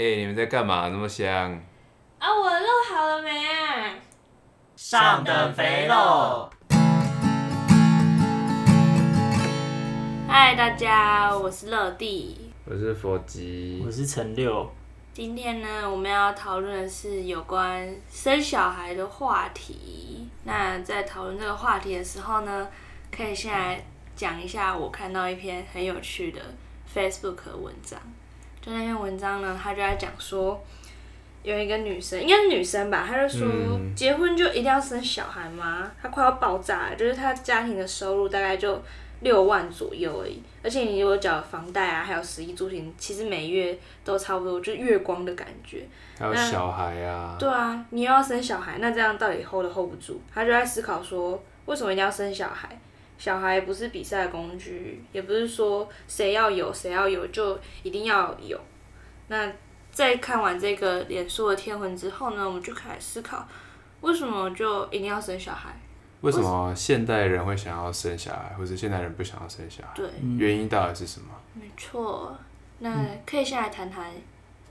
哎、欸，你们在干嘛？那么香？啊，我的肉好了没啊？上等肥肉。嗨，大家，我是乐蒂，我是佛吉，我是陈六。今天呢，我们要讨论的是有关生小孩的话题。那在讨论这个话题的时候呢，可以先来讲一下我看到一篇很有趣的 Facebook 文章。就那篇文章呢，他就在讲说，有一个女生，应该是女生吧，她就说，结婚就一定要生小孩吗？她快要爆炸了，就是她家庭的收入大概就六万左右而已，而且你如果缴房贷啊，还有食衣住行，其实每月都差不多，就是月光的感觉。还有小孩啊。对啊，你又要生小孩，那这样到底 hold 都 hold 不住？她就在思考说，为什么一定要生小孩？小孩不是比赛工具，也不是说谁要有谁要有就一定要有。那在看完这个脸书的天文之后呢，我们就开始思考，为什么就一定要生小孩？为什么现代人会想要生小孩，或者现代人不想要生小孩？对，原因到底是什么？没错，那可以先来谈谈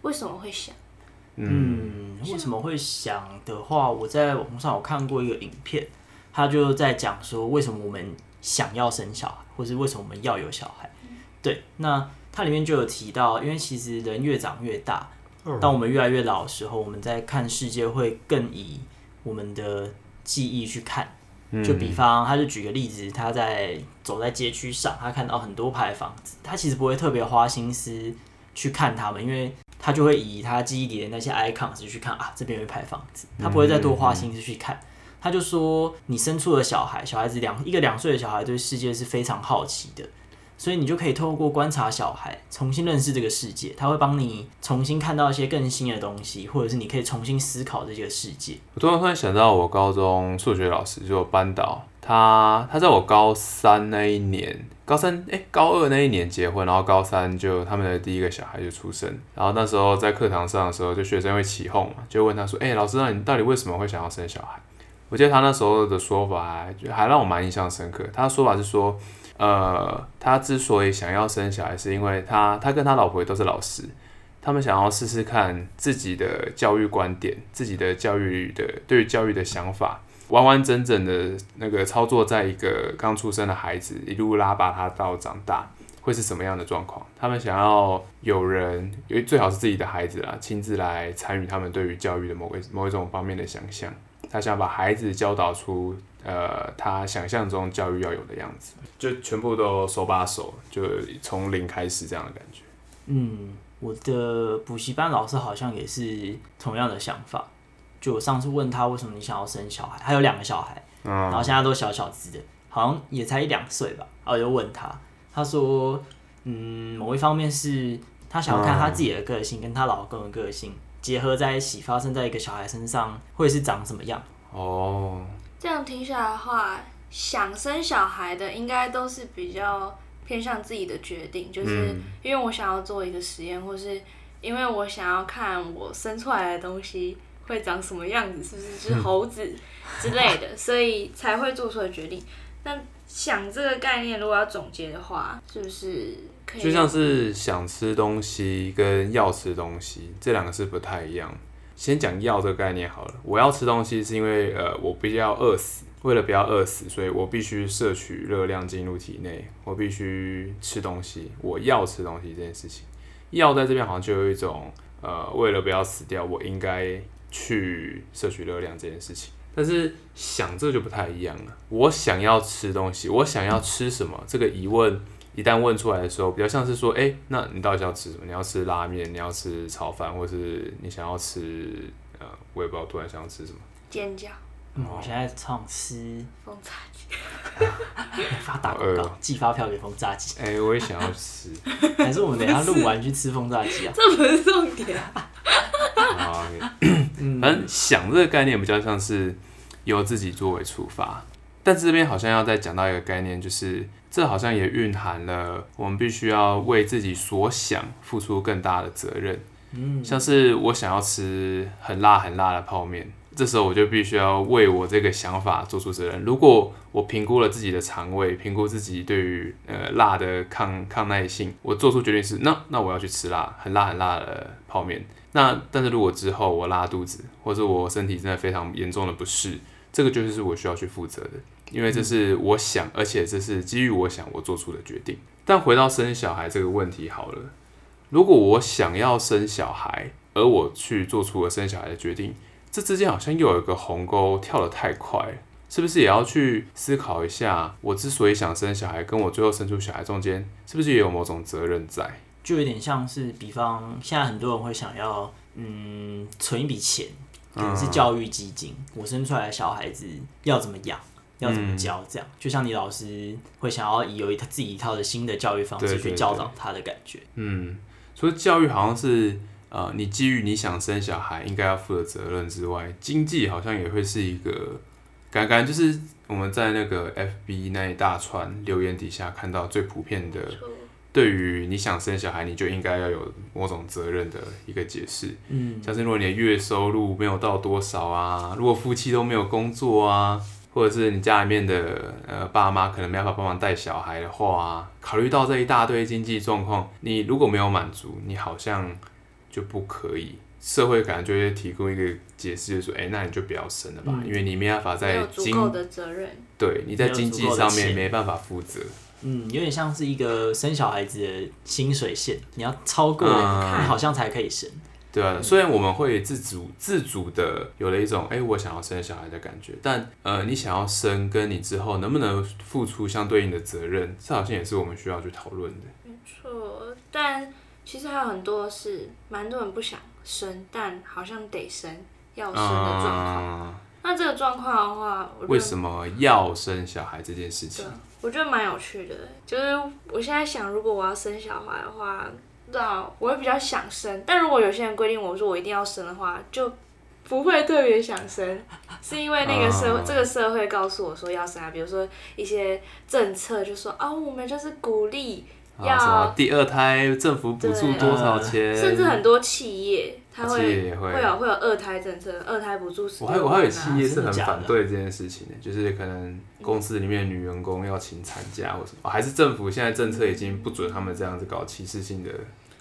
为什么会想。嗯，为什么会想的话，我在网上有看过一个影片，他就在讲说为什么我们。想要生小孩，或是为什么我们要有小孩？对，那它里面就有提到，因为其实人越长越大，当我们越来越老的时候，我们在看世界会更以我们的记忆去看。就比方，他就举个例子，他在走在街区上，他看到很多排房子，他其实不会特别花心思去看他们，因为他就会以他记忆里的那些 icons 去看啊，这边有一排房子，他不会再多花心思去看。他就说：“你生出了小孩，小孩子两一个两岁的小孩对世界是非常好奇的，所以你就可以透过观察小孩，重新认识这个世界。他会帮你重新看到一些更新的东西，或者是你可以重新思考这个世界。”我突然突然想到，我高中数学老师就班导，他他在我高三那一年，高三哎、高二那一年结婚，然后高三就他们的第一个小孩就出生，然后那时候在课堂上的时候，就学生会起哄嘛，就问他说：“哎、老师，那你到底为什么会想要生小孩？”我记得他那时候的说法还，还让我蛮印象深刻。他的说法是说，呃，他之所以想要生小孩，是因为他他跟他老婆都是老师，他们想要试试看自己的教育观点，自己的教育的对于教育的想法，完完整整的那个操作在一个刚出生的孩子，一路拉拔他到长大，会是什么样的状况？他们想要有人，因为最好是自己的孩子啦，亲自来参与他们对于教育的某个某一种方面的想象。他想把孩子教导出，呃，他想象中教育要有的样子，就全部都手把手，就从零开始这样的感觉。嗯，我的补习班老师好像也是同样的想法。就我上次问他为什么你想要生小孩，他有两个小孩，嗯，然后现在都小小只的，好像也才一两岁吧。然后我就问他，他说，嗯，某一方面是他想要看他自己的个性跟他老公的个性。结合在一起，发生在一个小孩身上，会是长什么样？哦，这样听下来的话，想生小孩的应该都是比较偏向自己的决定，就是因为我想要做一个实验，或是因为我想要看我生出来的东西会长什么样子，是不是是猴子 之类的，所以才会做出的决定。但想这个概念，如果要总结的话，是就像是想吃东西跟要吃东西，这两个是不太一样。先讲要这个概念好了。我要吃东西是因为呃，我不要饿死，为了不要饿死，所以我必须摄取热量进入体内，我必须吃东西。我要吃东西这件事情，要在这边好像就有一种呃，为了不要死掉，我应该去摄取热量这件事情。但是想这就不太一样了。我想要吃东西，我想要吃什么？这个疑问。一旦问出来的时候，比较像是说，哎、欸，那你到底要吃什么？你要吃拉面，你要吃炒饭，或是你想要吃，呃，我也不知道，突然想要吃什么？煎饺。嗯，我现在超想吃风炸鸡。发打广告，寄发票给风炸鸡。哎、欸，我也想要吃。还是我们等下录完去吃风炸鸡啊？这不是重点。好，反正想这个概念比较像是由自己作为出发。但这边好像要再讲到一个概念，就是这好像也蕴含了我们必须要为自己所想付出更大的责任。嗯，像是我想要吃很辣很辣的泡面，这时候我就必须要为我这个想法做出责任。如果我评估了自己的肠胃，评估自己对于呃辣的抗抗耐性，我做出决定是那那我要去吃辣，很辣很辣的泡面。那但是如果之后我拉肚子，或者我身体真的非常严重的不适，这个就是我需要去负责的，因为这是我想，而且这是基于我想我做出的决定。但回到生小孩这个问题好了，如果我想要生小孩，而我去做出了生小孩的决定，这之间好像又有一个鸿沟跳得太快，是不是也要去思考一下？我之所以想生小孩，跟我最后生出小孩中间，是不是也有某种责任在？就有点像是，比方现在很多人会想要，嗯，存一笔钱，可能是教育基金。嗯、我生出来的小孩子要怎么养，要怎么教，这样、嗯、就像你老师会想要有一套自己一套的新的教育方式去教导他的感觉。嗯，所以教育好像是，呃，你基于你想生小孩应该要负的责任之外，经济好像也会是一个，感觉就是我们在那个 FB 那一大串留言底下看到最普遍的。对于你想生小孩，你就应该要有某种责任的一个解释。嗯，像是如果你的月收入没有到多少啊，如果夫妻都没有工作啊，或者是你家里面的呃爸妈可能没办法帮忙带小孩的话啊，考虑到这一大堆经济状况，你如果没有满足，你好像就不可以。社会可能就会提供一个解释，就是说，哎，那你就不要生了吧，嗯，因为你没办法在经足够的责任，对，你在经济上面没办法负责。嗯，有点像是一个生小孩子的薪水线，你要超过，你好像才可以生。嗯、对啊，虽然我们会自主自主的有了一种，哎，我想要生小孩的感觉，但呃，你想要生，跟你之后能不能付出相对应的责任，这好像也是我们需要去讨论的。没错，但其实还有很多是蛮多人不想生，但好像得生要生的状况。嗯、那这个状况的话，为什么要生小孩这件事情？我觉得蛮有趣的，就是我现在想，如果我要生小孩的话，那我会比较想生。但如果有些人规定我说我一定要生的话，就不会特别想生，是因为那个社会、uh, 这个社会告诉我说要生啊，比如说一些政策就说啊，我们就是鼓励要、uh, 第二胎政府补助多少钱，甚至很多企业。他会会，会有会有二胎政策，二胎补助、啊。我还我还有企业是很反对这件事情的，就是可能公司里面女员工要请产假或什么，还是政府现在政策已经不准他们这样子搞歧视性的。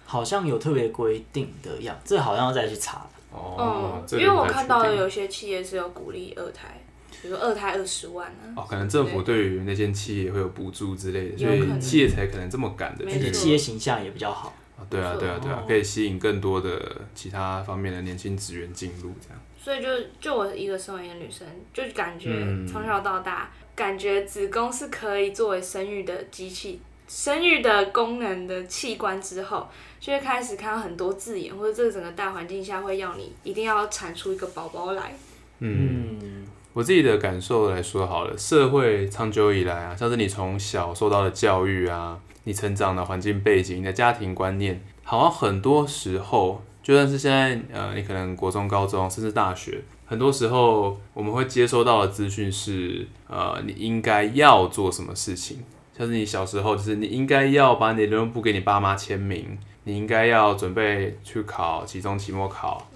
好像有特别规定的样，这好像要再去查。哦，因为我看到的有些企业是有鼓励二胎，比如说二胎二十万呢、啊。哦，可能政府对于那些企业会有补助之类的，所以企业才可能这么赶的，而且企业形象也比较好。对啊，对啊，对啊，可以吸引更多的其他方面的年轻职员进入，这样。所以就就我一个身为一个女生，就感觉从小到大，嗯、感觉子宫是可以作为生育的机器、生育的功能的器官之后，就会开始看到很多字眼，或者这个整个大环境下会要你一定要产出一个宝宝来。嗯，我自己的感受来说好了，社会长久以来啊，像是你从小受到的教育啊。你成长的环境背景，你的家庭观念，好像很多时候，就算是现在，呃，你可能国中、高中，甚至大学，很多时候我们会接收到的资讯是，呃，你应该要做什么事情，像是你小时候，就是你应该要把你的联络簿给你爸妈签名，你应该要准备去考期中、期末考，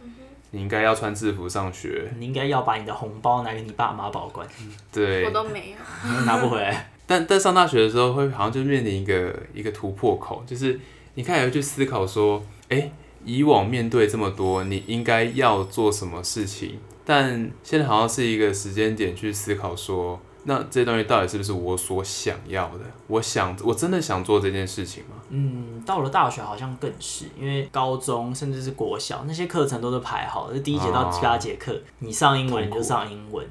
你应该要穿制服上学，你应该要把你的红包拿给你爸妈保管，对，我都没有，拿不回来。但但上大学的时候，会好像就面临一个一个突破口，就是你开始去思考说，哎、欸，以往面对这么多，你应该要做什么事情？但现在好像是一个时间点去思考说，那这些东西到底是不是我所想要的？我想，我真的想做这件事情吗？嗯，到了大学好像更是，因为高中甚至是国小那些课程都是排好的，第一节到第八节课，你上英文你就上英文。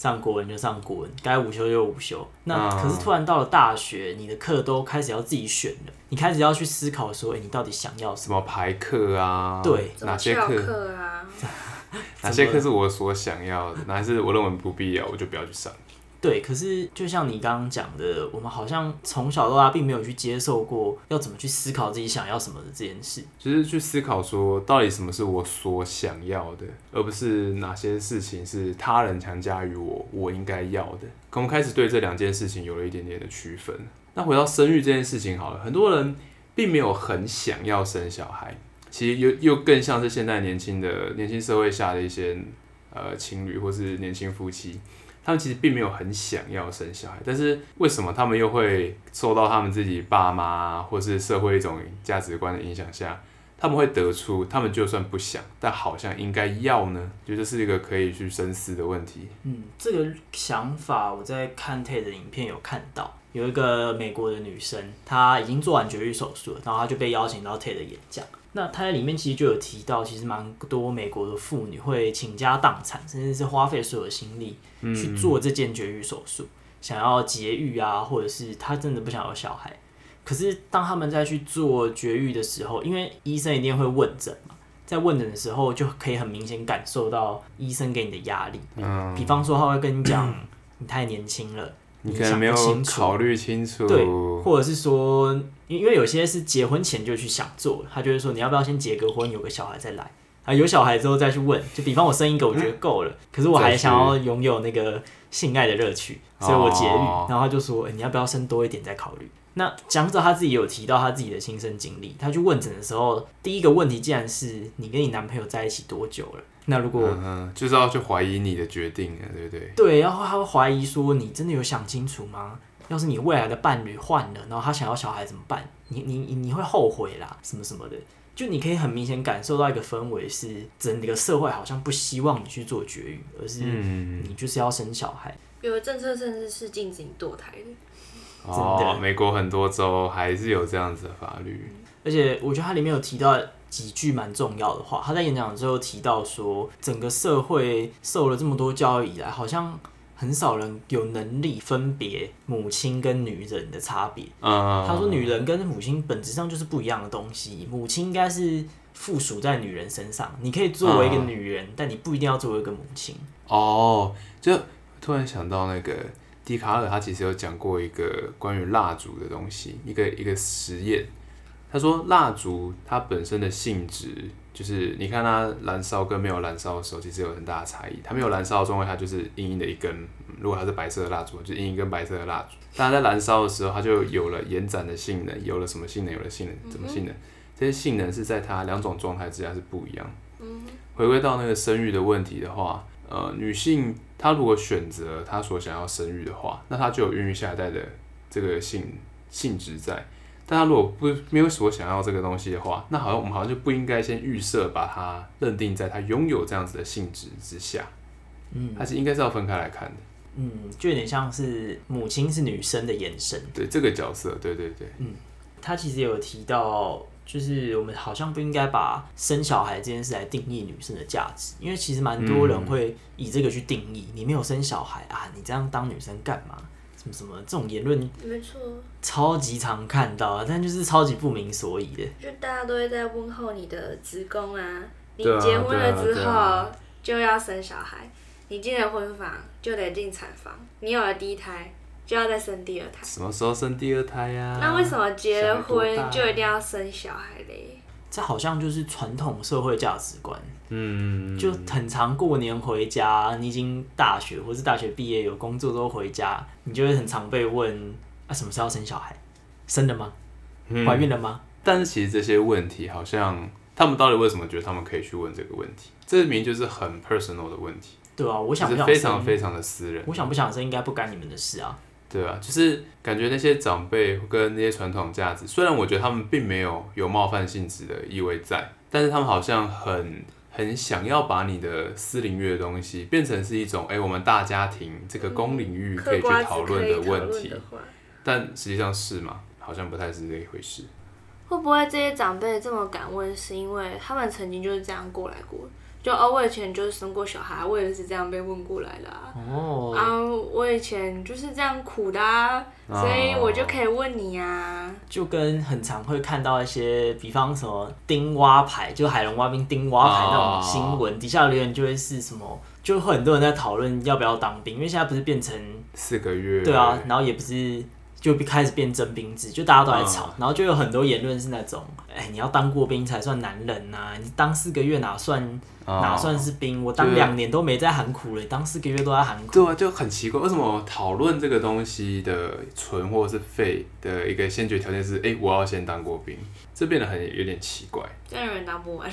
上国文就上国文，该午休就午休。那可是突然到了大学，你的课都开始要自己选了，你开始要去思考说，哎、欸，你到底想要什么？什么排课啊？对，哪些课啊？哪些课是我所想要的？哪些是我认为不必要，我就不要去上。对，可是就像你刚刚讲的，我们好像从小到大并没有去接受过要怎么去思考自己想要什么的这件事，就是去思考说到底什么是我所想要的，而不是哪些事情是他人强加于我，我应该要的。我们开始对这两件事情有了一点点的区分。那回到生育这件事情好了，很多人并没有很想要生小孩，其实又又更像是现在年轻的年轻社会下的一些呃情侣或是年轻夫妻，他们其实并没有很想要生小孩，但是为什么他们又会受到他们自己爸妈或是社会一种价值观的影响下，他们会得出他们就算不想，但好像应该要呢？就这是一个可以去深思的问题。嗯，这个想法我在看 TED 的影片有看到，有一个美国的女生，她已经做完绝育手术了，然后她就被邀请到 TED 的演讲。那她在里面其实就有提到，其实蛮多美国的妇女会倾家荡产，甚至是花费所有的心力去做这件绝育手术，想要节育啊，或者是她真的不想要小孩。可是当他们在去做绝育的时候，因为医生一定会问诊嘛，在问诊的时候就可以很明显感受到医生给你的压力。嗯，比方说他会跟你讲，你太年轻了，你可能没有考虑清楚，对，或者是说，因为有些是结婚前就去想做，他就会说你要不要先结个婚，有个小孩再来啊？有小孩之后再去问，就比方我生一个，我觉得够了，可是我还想要拥有那个性爱的乐趣，所以我节育。然后他就说，欸，你要不要生多一点再考虑？那讲者他自己有提到他自己的亲身经历，他去问诊的时候，第一个问题竟然是你跟你男朋友在一起多久了？那如果就是要去怀疑你的决定了，对不对？对，然后他会怀疑说你真的有想清楚吗？要是你未来的伴侣换了，然后他想要小孩怎么办？你你你会后悔啦，什么什么的？就你可以很明显感受到一个氛围是整个社会好像不希望你去做绝育，而是你就是要生小孩。有的政策甚至是禁止你堕胎的。哦，美国很多州还是有这样子的法律，而且我觉得它里面有提到几句蛮重要的话。他在演讲的时候提到说，整个社会受了这么多教育以来，好像很少人有能力分别母亲跟女人的差别。嗯，他说，女人跟母亲本质上就是不一样的东西，母亲应该是附属在女人身上，你可以作为一个女人，嗯，但你不一定要作为一个母亲。哦，就突然想到那个。笛卡尔他其实有讲过一个关于蜡烛的东西，一个一个实验。他说蜡烛它本身的性质，就是你看它燃烧跟没有燃烧的时候，其实有很大的差异。它没有燃烧的状态，它就是硬硬的一根；如果它是白色的蜡烛，就硬一根白色的蜡烛。但它在燃烧的时候，它就有了延展的性能，有了什么性能？有了性能，什么性能？这些性能是在它两种状态之下是不一样。回归到那个生育的问题的话。呃，女性她如果选择她所想要生育的话，那她就有孕育下一代的这个性性质在。但他如果不没有所想要这个东西的话，那好像我们好像就不应该先预设把它认定在他拥有这样子的性质之下。嗯，还是应该是要分开来看的。嗯，就有点像是母亲是女生的眼神。对这个角色，对对对。嗯，他其实有提到。就是我们好像不应该把生小孩这件事来定义女生的价值，因为其实蛮多人会以这个去定义。你没有生小孩啊，你这样当女生干嘛？什么什么这种言论，没错，超级常看到啊，但就是超级不明所以的。就大家都会在问候你的子宫啊，你结婚了之后就要生小孩，你进了婚房就得进产房，你有了第一胎。就要再生第二胎？什么时候生第二胎呀？那为什么结了婚就一定要生小孩嘞？这好像就是传统社会价值观。嗯，就很常过年回家，你已经大学或是大学毕业有工作之后回家，你就会很常被问啊，什么时候生小孩？生了吗？怀孕了吗？但是其实这些问题，好像他们到底为什么觉得他们可以去问这个问题？这明明就是很 personal 的问题。对啊，我想不想？非常非常的私人。我想不想生，应该不干你们的事啊。对啊，就是感觉那些长辈跟那些传统价值，虽然我觉得他们并没有有冒犯性质的意味在，但是他们好像很很想要把你的私领域的东西变成是一种，哎，我们大家庭这个公领域可以去讨论的问题，但实际上是吗？好像不太是这一回事。会不会这些长辈这么敢问，是因为他们曾经就是这样过来过？就哦，我以前就是生过小孩，我也是这样被问过来的啊。哦。啊，我以前就是这样苦的啊，所以我就可以问你啊。就跟很常会看到一些，比方什么丁蛙牌，就海龙蛙兵丁蛙牌那种新闻，底下留言就会是什么，就会很多人在讨论要不要当兵，因为现在不是变成四个月。对啊，然后也不是。就开始变征兵制，就大家都在吵，然后就有很多言论是那种，哎，你要当过兵才算男人呐，你当四个月哪算哦、哪算是兵？我当两年都没在喊苦了，当四个月都在喊苦。对啊，就很奇怪，为什么讨论这个东西的存或是废的一个先决条件是，哎、欸，我要先当过兵，这变得很有点奇怪。这样有人当不完。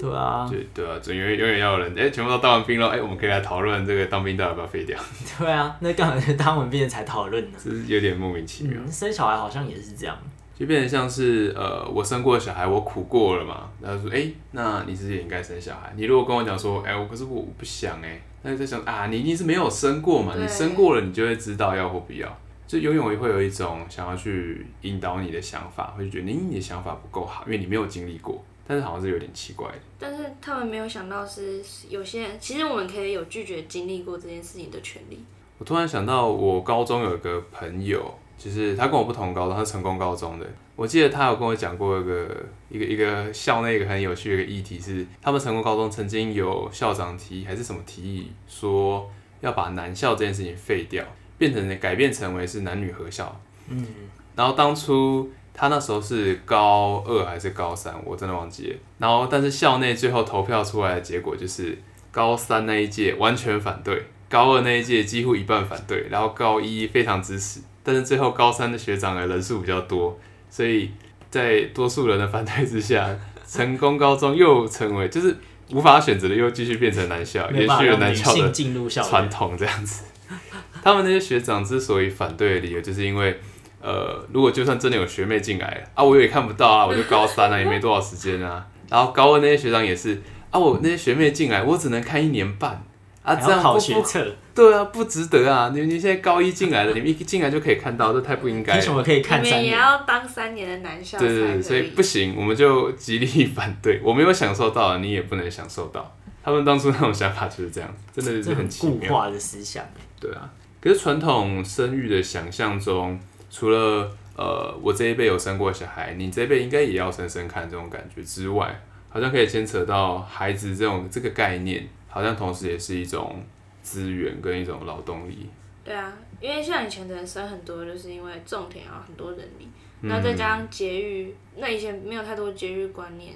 对啊。对对啊，总永远永远要有人，哎、欸，全部都当完兵了，哎、欸，我们可以来讨论这个当兵到底要不要废掉。对啊，那刚好是当完兵才讨论呢。是有点莫名其妙、嗯。生小孩好像也是这样。就变得像是呃，我生过小孩，我苦过了嘛。然后说，哎、欸，那你是不是也应该生小孩？你如果跟我讲说，哎、欸，我可是我不想哎、欸，那就在想啊，你一定是没有生过嘛。你生过了，你就会知道要或不要。就永远会有一种想要去引导你的想法，会觉得你你的想法不够好，因为你没有经历过。但是好像是有点奇怪的。但是他们没有想到是有些人，其实我们可以有拒绝经历过这件事情的权利。我突然想到，我高中有一个朋友。就是他跟我不同高中，他是成功高中的。我记得他有跟我讲过一个一个一个校内一个很有趣的一个议题是，他们成功高中曾经有校长提议还是什么提议，说要把男校这件事情废掉，变成改变成为是男女合校。嗯。然后当初他那时候是高二还是高三，我真的忘记了。然后但是校内最后投票出来的结果就是高三那一届完全反对，高二那一届几乎一半反对，然后高一非常支持。但是最后高三的学长的人数比较多，所以在多数人的反对之下，成功高中又成为就是无法选择的，又继续变成男校，延续了男校的传统这样子。他们那些学长之所以反对的理由，就是因为呃，如果就算真的有学妹进来啊，我也看不到啊，我就高三了，也没多少时间啊。然后高二那些学长也是啊，我那些学妹进来，我只能看一年半。啊，这样考学测，对啊，不值得啊！你你现在高一进来了，你们一进来就可以看到，这太不应该了。为什么可以看三年？你们也要当三年的男校。对对对，所以不行，我们就极力反对。我没有享受到，你也不能享受到。他们当初那种想法就是这样，真的是很奇妙。固化的思想。对啊，可是传统生育的想象中，除了呃，我这一辈有生过小孩，你这一辈应该也要生生看这种感觉之外，好像可以牵扯到孩子这种这个概念。好像同时也是一种资源跟一种劳动力。对啊，因为像以前的人生很多，就是因为种田啊，很多人力，然后再加上节育，那以前没有太多节育观念。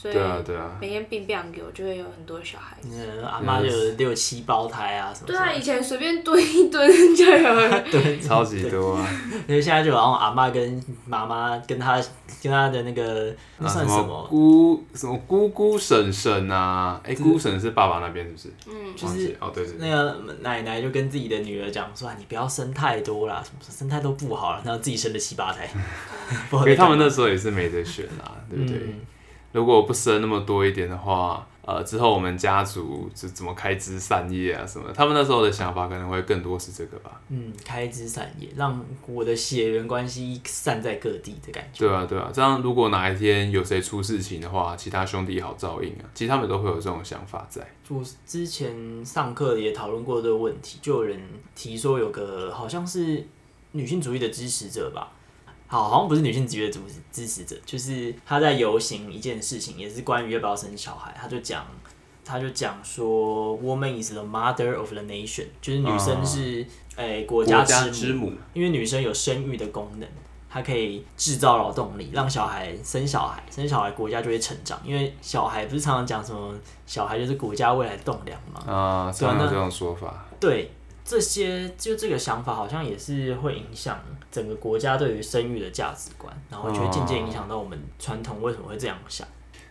所以每天病病给我就会有很多小孩子。嗯、阿妈就有六七胞胎啊什么。对啊，以前随便蹲一蹲就有。对，超级多啊。因为 现在就然后阿妈跟妈妈跟他跟他的那个那算什么？啊、什么姑什么姑姑婶婶啊？哎、欸，姑婶是爸爸那边是不是？嗯，就是哦对对。那个奶奶就跟自己的女儿讲说：“啊你不要生太多啦，什么生太多不好了。”然后自己生了七八胎。因为他们那时候也是没得选啊，对不对？嗯如果不生那么多一点的话，呃，之后我们家族是怎么开枝散叶啊什么？他们那时候的想法可能会更多是这个吧。嗯，开枝散叶，让我的血缘关系散在各地的感觉。对啊，对啊，这样如果哪一天有谁出事情的话，其他兄弟好照应啊。其实他们都会有这种想法在。我之前上课也讨论过这个问题，就有人提说有个好像是女性主义的支持者吧。好，好像不是女性主义的支支持者，就是他在游行一件事情，也是关于要不要生小孩。他就讲，他就讲说，Woman is the mother of the nation，就是女生是诶、国家之母，之母，因为女生有生育的功能，她可以制造劳动力，让小孩生小孩，生小孩国家就会成长。因为小孩不是常常讲什么，小孩就是国家未来栋梁嘛？啊，常常有这种说法。对。这些就这个想法，好像也是会影响整个国家对于生育的价值观，然后就会渐渐影响到我们传统为什么会这样想。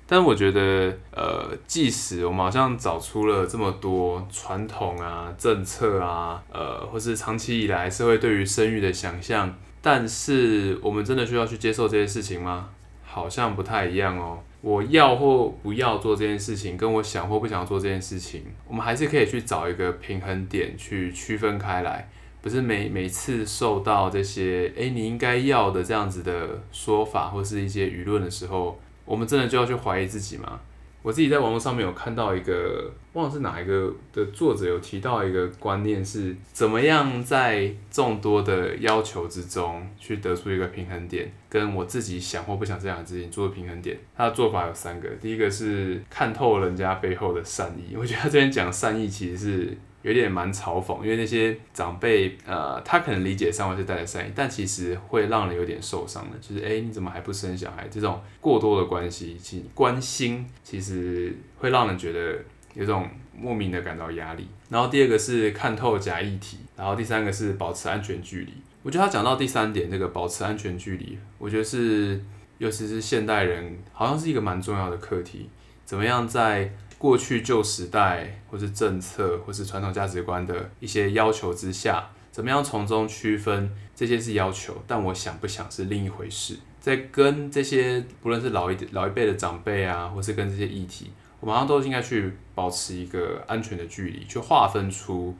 但我觉得，呃，即使我们好像找出了这么多传统啊、政策啊，呃，或是长期以来社会对于生育的想象，但是我们真的需要去接受这些事情吗？好像不太一样哦。我要或不要做这件事情，跟我想或不想做这件事情，我们还是可以去找一个平衡点去区分开来，不是每每次受到这些“诶，你应该要的”这样子的说法或是一些舆论的时候，我们真的就要去怀疑自己吗？我自己在网络上面有看到一个，忘了是哪一个的作者有提到一个观念，是怎么样在众多的要求之中去得出一个平衡点，跟我自己想或不想这样的事情做平衡点。他的做法有三个，第一个是看透人家背后的善意，我觉得他这边讲善意其实是有点蛮嘲讽，因为那些长辈，呃，他可能理解上会是带着善意，但其实会让人有点受伤的。就是，哎、你怎么还不生小孩？这种过多的关系，其关心，其实会让人觉得有种莫名的感到压力。然后第二个是看透假议题，然后第三个是保持安全距离。我觉得他讲到第三点，这个保持安全距离，我觉得是，尤其是现代人，好像是一个蛮重要的课题。怎么样在过去旧时代，或是政策，或是传统价值观的一些要求之下，怎么样从中区分这些是要求，但我想不想是另一回事。在跟这些不论是老一老一辈的长辈啊，或是跟这些议题，我们好像都应该去保持一个安全的距离，去划分出，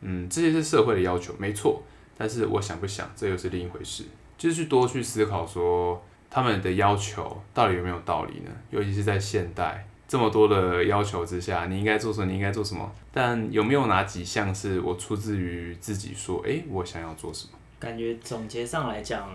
嗯，这些是社会的要求，没错。但是我想不想，这又是另一回事。就是去多去思考说，他们的要求到底有没有道理呢？尤其是在现代。这么多的要求之下，你应该做什么？你应该做什么？但有没有哪几项是我出自于自己说，诶，我想要做什么？感觉总结上来讲，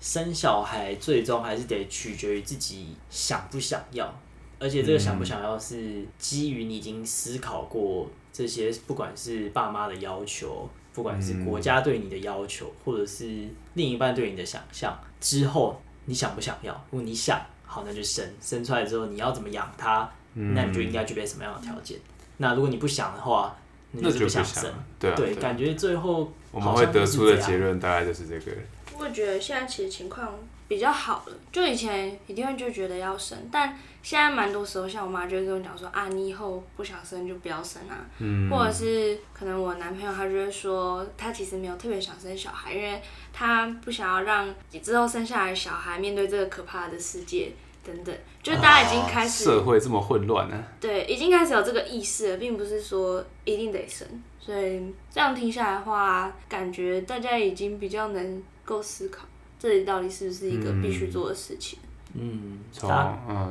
生小孩最终还是得取决于自己想不想要，而且这个想不想要是基于你已经思考过这些，不管是爸妈的要求，不管是国家对你的要求，或者是另一半对你的想象之后，你想不想要？如果你想。好，那就生生出来之后，你要怎么养它？嗯、那你就应该具备什么样的条件？那如果你不想的话，那就不想生。对、啊、对，感觉最后我们会得出的结论大概就是这个。我觉得现在其实情况比较好了，就以前一定会就觉得要生，但现在蛮多时候，像我妈就会跟我讲说啊，你以后不想生就不要生啊。嗯。或者是可能我男朋友他就会说，他其实没有特别想生小孩，因为他不想要让之后生下来小孩面对这个可怕的世界。等等，就是大家已经开始、啊、社会这么混乱呢、啊？对，已经开始有这个意识了，并不是说一定得生。所以这样听下来的话，感觉大家已经比较能够思考，这里到底是不是一个必须做的事情。嗯，从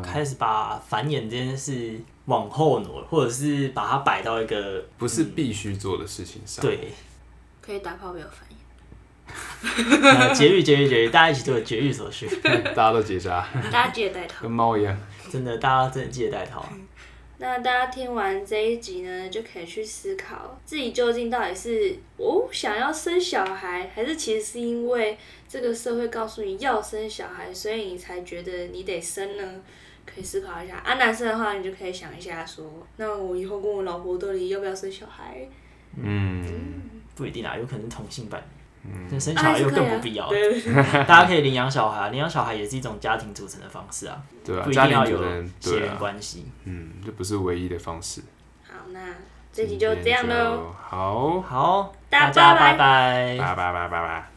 开始把繁衍这件事往后挪，或者是把它摆到一个不是必须做的事情上。对，可以打炮没有繁衍。节育节育节育，大家一起做节育手续，大家都结扎，大家记得带套，跟猫一样，真的，大家真的记得带套。那大家听完这一集呢，就可以去思考自己究竟到底是哦想要生小孩，还是其实是因为这个社会告诉你要生小孩，所以你才觉得你得生呢？可以思考一下。啊，男生的话，你就可以想一下说，那我以后跟我老婆到底要不要生小孩？嗯，不一定啊，有可能同性伴。嗯，生小孩又更不必要了。大家可以领养小孩，领养小孩也是一种家庭组成的方式啊。对啊，不一定要有血缘关系。嗯，这不是唯一的方式。好，那这集就这样喽。好，好，大家拜拜，拜拜拜拜拜。